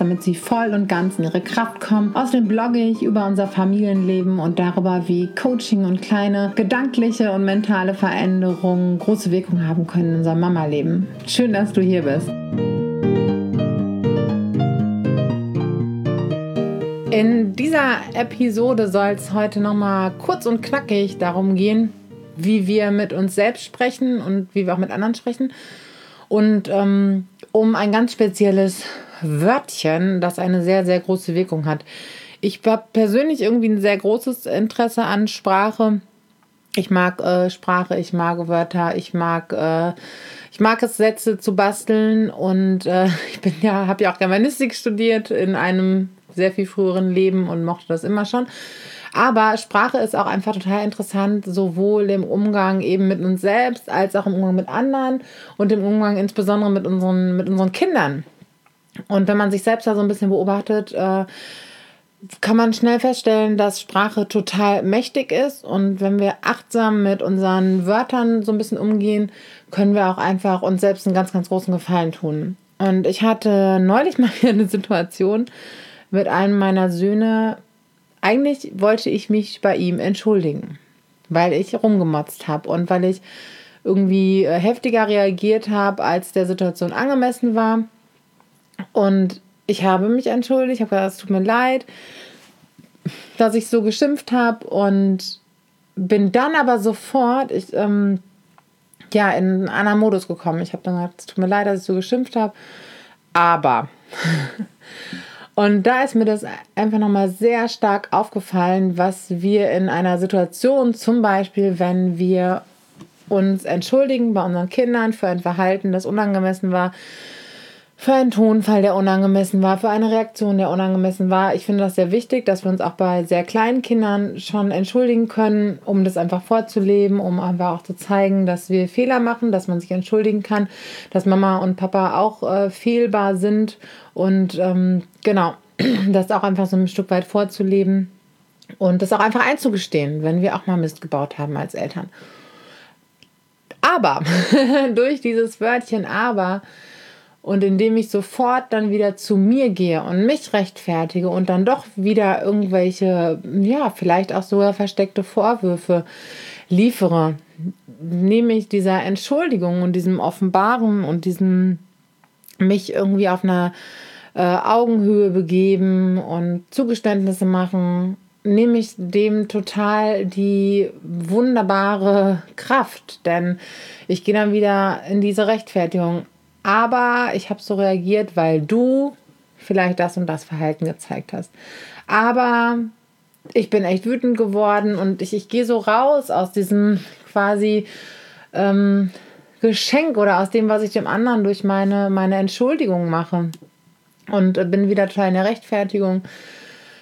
damit sie voll und ganz in ihre Kraft kommen. Außerdem blogge ich über unser Familienleben und darüber, wie Coaching und kleine gedankliche und mentale Veränderungen große Wirkung haben können in unserem Mama-Leben. Schön, dass du hier bist. In dieser Episode soll es heute nochmal kurz und knackig darum gehen, wie wir mit uns selbst sprechen und wie wir auch mit anderen sprechen. Und ähm, um ein ganz spezielles Wörtchen, das eine sehr, sehr große Wirkung hat. Ich habe persönlich irgendwie ein sehr großes Interesse an Sprache. Ich mag äh, Sprache, ich mag Wörter, ich mag, äh, ich mag es, Sätze zu basteln und äh, ich bin ja, habe ja auch Germanistik studiert in einem sehr viel früheren Leben und mochte das immer schon. Aber Sprache ist auch einfach total interessant, sowohl im Umgang eben mit uns selbst als auch im Umgang mit anderen und im Umgang insbesondere mit unseren, mit unseren Kindern. Und wenn man sich selbst da so ein bisschen beobachtet, äh, kann man schnell feststellen, dass Sprache total mächtig ist. Und wenn wir achtsam mit unseren Wörtern so ein bisschen umgehen, können wir auch einfach uns selbst einen ganz, ganz großen Gefallen tun. Und ich hatte neulich mal wieder eine Situation mit einem meiner Söhne, eigentlich wollte ich mich bei ihm entschuldigen, weil ich rumgemotzt habe und weil ich irgendwie äh, heftiger reagiert habe, als der Situation angemessen war. Und ich habe mich entschuldigt, ich habe gesagt, es tut mir leid, dass ich so geschimpft habe und bin dann aber sofort, ich, ähm, ja, in einen anderen Modus gekommen. Ich habe dann gesagt, es tut mir leid, dass ich so geschimpft habe, aber Und da ist mir das einfach nochmal sehr stark aufgefallen, was wir in einer Situation, zum Beispiel, wenn wir uns entschuldigen bei unseren Kindern für ein Verhalten, das unangemessen war, für einen Tonfall, der unangemessen war, für eine Reaktion, der unangemessen war. Ich finde das sehr wichtig, dass wir uns auch bei sehr kleinen Kindern schon entschuldigen können, um das einfach vorzuleben, um einfach auch zu zeigen, dass wir Fehler machen, dass man sich entschuldigen kann, dass Mama und Papa auch äh, fehlbar sind und ähm, genau, das auch einfach so ein Stück weit vorzuleben und das auch einfach einzugestehen, wenn wir auch mal Mist gebaut haben als Eltern. Aber durch dieses Wörtchen aber und indem ich sofort dann wieder zu mir gehe und mich rechtfertige und dann doch wieder irgendwelche, ja, vielleicht auch sogar versteckte Vorwürfe liefere, nehme ich dieser Entschuldigung und diesem Offenbaren und diesem mich irgendwie auf einer äh, Augenhöhe begeben und Zugeständnisse machen, nehme ich dem total die wunderbare Kraft, denn ich gehe dann wieder in diese Rechtfertigung aber ich habe so reagiert, weil du vielleicht das und das Verhalten gezeigt hast. Aber ich bin echt wütend geworden und ich, ich gehe so raus aus diesem quasi ähm, Geschenk oder aus dem, was ich dem anderen durch meine, meine Entschuldigung mache. Und bin wieder total in der Rechtfertigung,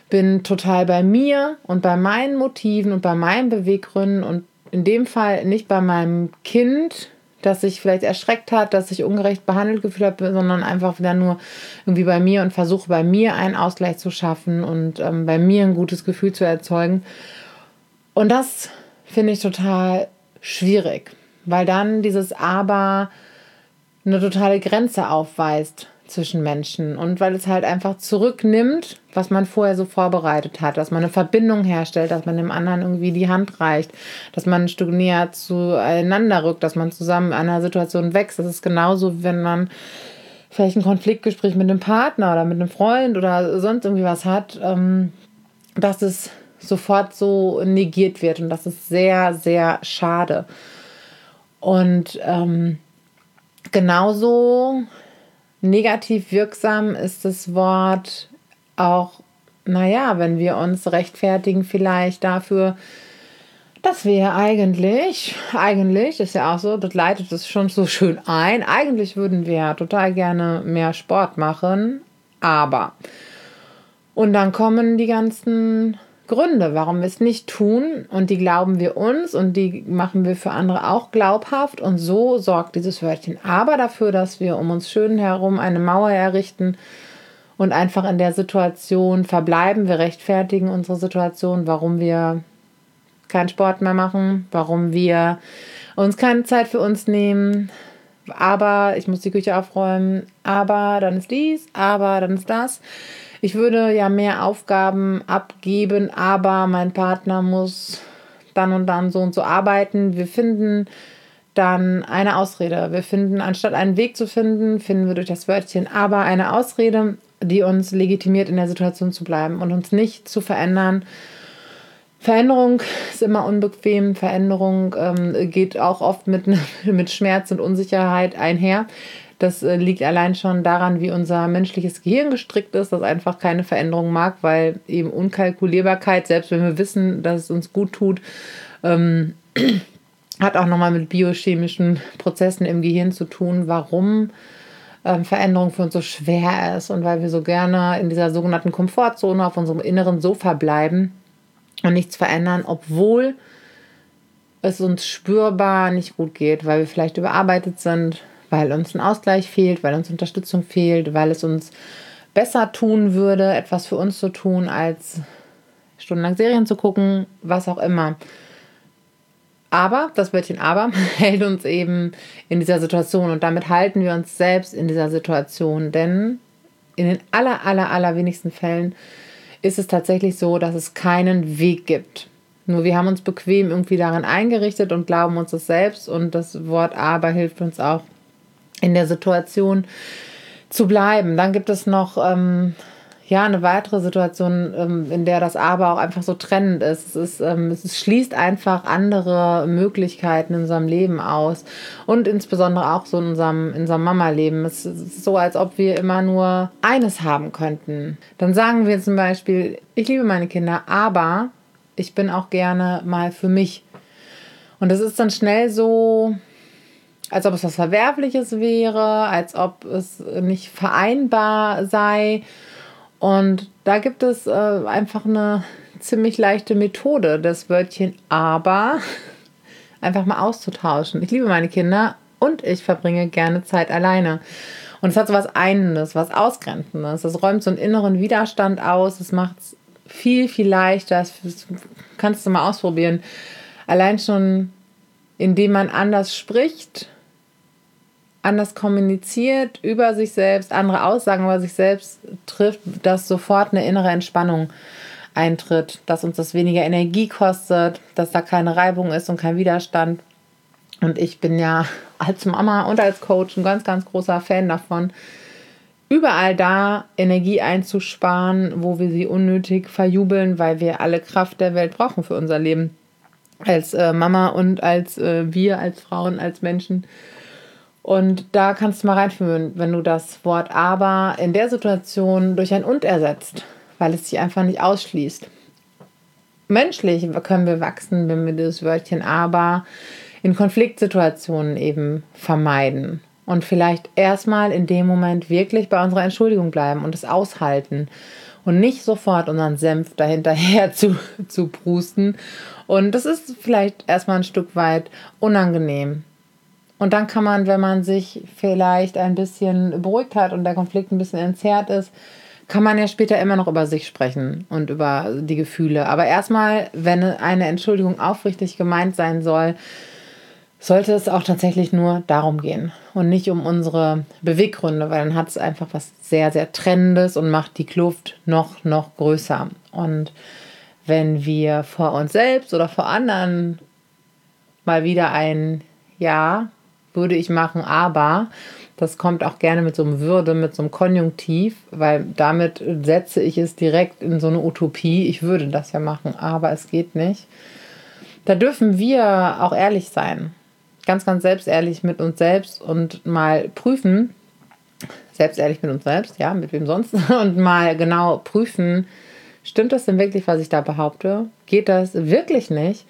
bin total bei mir und bei meinen Motiven und bei meinen Beweggründen und in dem Fall nicht bei meinem Kind, dass sich vielleicht erschreckt hat, dass ich ungerecht behandelt gefühlt habe, sondern einfach wieder nur irgendwie bei mir und versuche bei mir einen Ausgleich zu schaffen und ähm, bei mir ein gutes Gefühl zu erzeugen. Und das finde ich total schwierig, weil dann dieses Aber eine totale Grenze aufweist zwischen Menschen und weil es halt einfach zurücknimmt, was man vorher so vorbereitet hat, dass man eine Verbindung herstellt, dass man dem anderen irgendwie die Hand reicht, dass man ein Stück näher zueinander rückt, dass man zusammen an einer Situation wächst. Das ist genauso, wenn man vielleicht ein Konfliktgespräch mit einem Partner oder mit einem Freund oder sonst irgendwie was hat, ähm, dass es sofort so negiert wird und das ist sehr, sehr schade. Und ähm, genauso Negativ wirksam ist das Wort auch, naja, wenn wir uns rechtfertigen vielleicht dafür, dass wir eigentlich, eigentlich ist ja auch so, das leitet es schon so schön ein. Eigentlich würden wir total gerne mehr Sport machen, aber. Und dann kommen die ganzen Gründe, warum wir es nicht tun. Und die glauben wir uns und die machen wir für andere auch glaubhaft. Und so sorgt dieses Wörtchen aber dafür, dass wir um uns schön herum eine Mauer errichten und einfach in der Situation verbleiben. Wir rechtfertigen unsere Situation, warum wir keinen Sport mehr machen, warum wir uns keine Zeit für uns nehmen. Aber ich muss die Küche aufräumen, aber dann ist dies, aber dann ist das. Ich würde ja mehr Aufgaben abgeben, aber mein Partner muss dann und dann so und so arbeiten. Wir finden dann eine Ausrede. Wir finden, anstatt einen Weg zu finden, finden wir durch das Wörtchen aber eine Ausrede, die uns legitimiert, in der Situation zu bleiben und uns nicht zu verändern Veränderung ist immer unbequem. Veränderung ähm, geht auch oft mit, mit Schmerz und Unsicherheit einher. Das äh, liegt allein schon daran, wie unser menschliches Gehirn gestrickt ist, das einfach keine Veränderung mag, weil eben Unkalkulierbarkeit, selbst wenn wir wissen, dass es uns gut tut, ähm, hat auch nochmal mit biochemischen Prozessen im Gehirn zu tun, warum ähm, Veränderung für uns so schwer ist und weil wir so gerne in dieser sogenannten Komfortzone auf unserem inneren Sofa bleiben und nichts verändern, obwohl es uns spürbar nicht gut geht, weil wir vielleicht überarbeitet sind, weil uns ein Ausgleich fehlt, weil uns Unterstützung fehlt, weil es uns besser tun würde, etwas für uns zu tun, als stundenlang Serien zu gucken, was auch immer. Aber, das Wörtchen aber, hält uns eben in dieser Situation und damit halten wir uns selbst in dieser Situation, denn in den aller, aller, aller wenigsten Fällen ist es tatsächlich so, dass es keinen Weg gibt. Nur wir haben uns bequem irgendwie darin eingerichtet und glauben uns das selbst und das Wort aber hilft uns auch in der Situation zu bleiben. Dann gibt es noch ähm, ja, eine weitere Situation, ähm, in der das Aber auch einfach so trennend ist. Es, ist, ähm, es schließt einfach andere Möglichkeiten in unserem Leben aus und insbesondere auch so in unserem, in unserem Mama-Leben. Es ist so, als ob wir immer nur eines haben könnten. Dann sagen wir zum Beispiel, ich liebe meine Kinder, aber ich bin auch gerne mal für mich. Und das ist dann schnell so, als ob es was Verwerfliches wäre, als ob es nicht vereinbar sei. Und da gibt es äh, einfach eine ziemlich leichte Methode, das Wörtchen aber einfach mal auszutauschen. Ich liebe meine Kinder und ich verbringe gerne Zeit alleine. Und es hat so was Einendes, was Ausgrenzendes. Es räumt so einen inneren Widerstand aus. Es macht es viel, viel leichter. Das kannst du mal ausprobieren. Allein schon, indem man anders spricht anders kommuniziert über sich selbst, andere Aussagen über sich selbst trifft, dass sofort eine innere Entspannung eintritt, dass uns das weniger Energie kostet, dass da keine Reibung ist und kein Widerstand. Und ich bin ja als Mama und als Coach ein ganz, ganz großer Fan davon, überall da Energie einzusparen, wo wir sie unnötig verjubeln, weil wir alle Kraft der Welt brauchen für unser Leben. Als äh, Mama und als äh, wir, als Frauen, als Menschen. Und da kannst du mal reinführen, wenn du das Wort aber in der Situation durch ein und ersetzt, weil es sich einfach nicht ausschließt. Menschlich können wir wachsen, wenn wir das Wörtchen aber in Konfliktsituationen eben vermeiden und vielleicht erstmal in dem Moment wirklich bei unserer Entschuldigung bleiben und es aushalten und nicht sofort unseren Senf dahinterher zu, zu prusten. Und das ist vielleicht erstmal ein Stück weit unangenehm. Und dann kann man, wenn man sich vielleicht ein bisschen beruhigt hat und der Konflikt ein bisschen entzerrt ist, kann man ja später immer noch über sich sprechen und über die Gefühle. Aber erstmal, wenn eine Entschuldigung aufrichtig gemeint sein soll, sollte es auch tatsächlich nur darum gehen und nicht um unsere Beweggründe, weil dann hat es einfach was sehr, sehr Trennendes und macht die Kluft noch, noch größer. Und wenn wir vor uns selbst oder vor anderen mal wieder ein Ja würde ich machen, aber das kommt auch gerne mit so einem Würde, mit so einem Konjunktiv, weil damit setze ich es direkt in so eine Utopie. Ich würde das ja machen, aber es geht nicht. Da dürfen wir auch ehrlich sein. Ganz, ganz selbstehrlich mit uns selbst und mal prüfen, selbstehrlich mit uns selbst, ja, mit wem sonst, und mal genau prüfen, stimmt das denn wirklich, was ich da behaupte? Geht das wirklich nicht?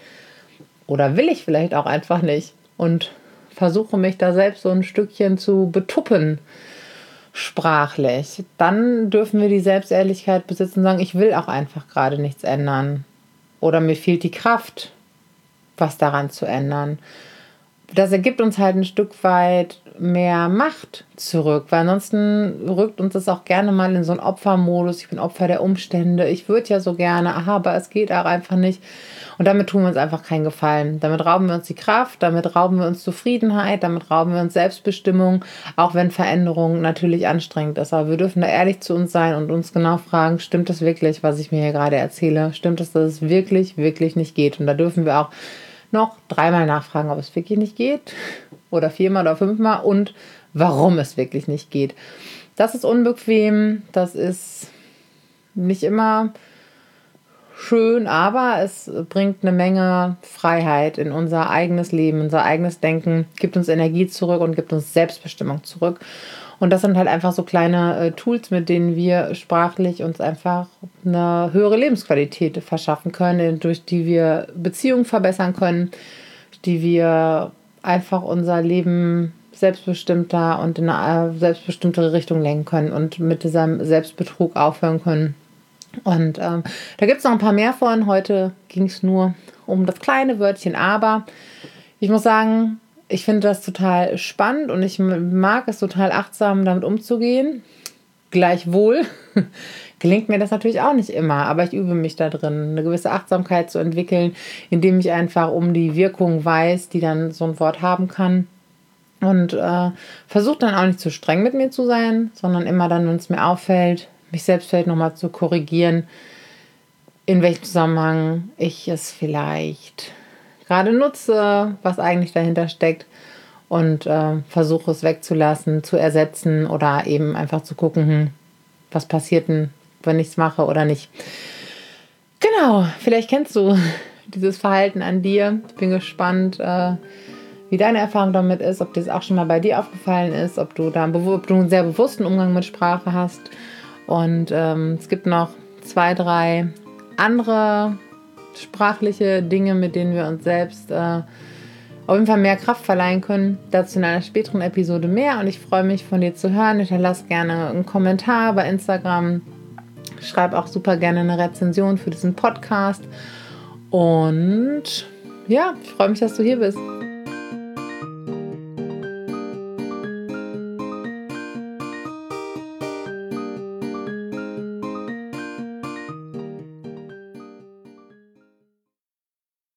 Oder will ich vielleicht auch einfach nicht und versuche mich da selbst so ein Stückchen zu betuppen sprachlich. Dann dürfen wir die Selbstehrlichkeit besitzen und sagen, ich will auch einfach gerade nichts ändern. Oder mir fehlt die Kraft, was daran zu ändern. Das ergibt uns halt ein Stück weit mehr Macht zurück, weil ansonsten rückt uns das auch gerne mal in so einen Opfermodus. Ich bin Opfer der Umstände. Ich würde ja so gerne, aha, aber es geht auch einfach nicht. Und damit tun wir uns einfach keinen Gefallen. Damit rauben wir uns die Kraft, damit rauben wir uns Zufriedenheit, damit rauben wir uns Selbstbestimmung, auch wenn Veränderung natürlich anstrengend ist. Aber wir dürfen da ehrlich zu uns sein und uns genau fragen, stimmt das wirklich, was ich mir hier gerade erzähle? Stimmt es, dass es wirklich, wirklich nicht geht? Und da dürfen wir auch noch dreimal nachfragen, ob es wirklich nicht geht. Oder viermal oder fünfmal. Und warum es wirklich nicht geht. Das ist unbequem, das ist nicht immer schön, aber es bringt eine Menge Freiheit in unser eigenes Leben, unser eigenes Denken, gibt uns Energie zurück und gibt uns Selbstbestimmung zurück. Und das sind halt einfach so kleine äh, Tools, mit denen wir sprachlich uns einfach eine höhere Lebensqualität verschaffen können, durch die wir Beziehungen verbessern können, die wir einfach unser Leben selbstbestimmter und in eine äh, selbstbestimmtere Richtung lenken können und mit diesem Selbstbetrug aufhören können. Und ähm, da gibt es noch ein paar mehr von. Heute ging es nur um das kleine Wörtchen aber. Ich muss sagen, ich finde das total spannend und ich mag es total achtsam damit umzugehen. Gleichwohl gelingt mir das natürlich auch nicht immer, aber ich übe mich da drin, eine gewisse Achtsamkeit zu entwickeln, indem ich einfach um die Wirkung weiß, die dann so ein Wort haben kann. Und äh, versuche dann auch nicht zu streng mit mir zu sein, sondern immer dann, wenn es mir auffällt, mich selbst vielleicht nochmal zu korrigieren, in welchem Zusammenhang ich es vielleicht gerade nutze, was eigentlich dahinter steckt und äh, versuche es wegzulassen, zu ersetzen oder eben einfach zu gucken, hm, was passiert denn, wenn ich es mache oder nicht. Genau, vielleicht kennst du dieses Verhalten an dir. Ich bin gespannt, äh, wie deine Erfahrung damit ist, ob das auch schon mal bei dir aufgefallen ist, ob du da ob du einen sehr bewussten Umgang mit Sprache hast und ähm, es gibt noch zwei, drei andere sprachliche Dinge, mit denen wir uns selbst äh, auf jeden Fall mehr Kraft verleihen können. Dazu in einer späteren Episode mehr. Und ich freue mich von dir zu hören. Hinterlass gerne einen Kommentar bei Instagram. Schreib auch super gerne eine Rezension für diesen Podcast. Und ja, ich freue mich, dass du hier bist.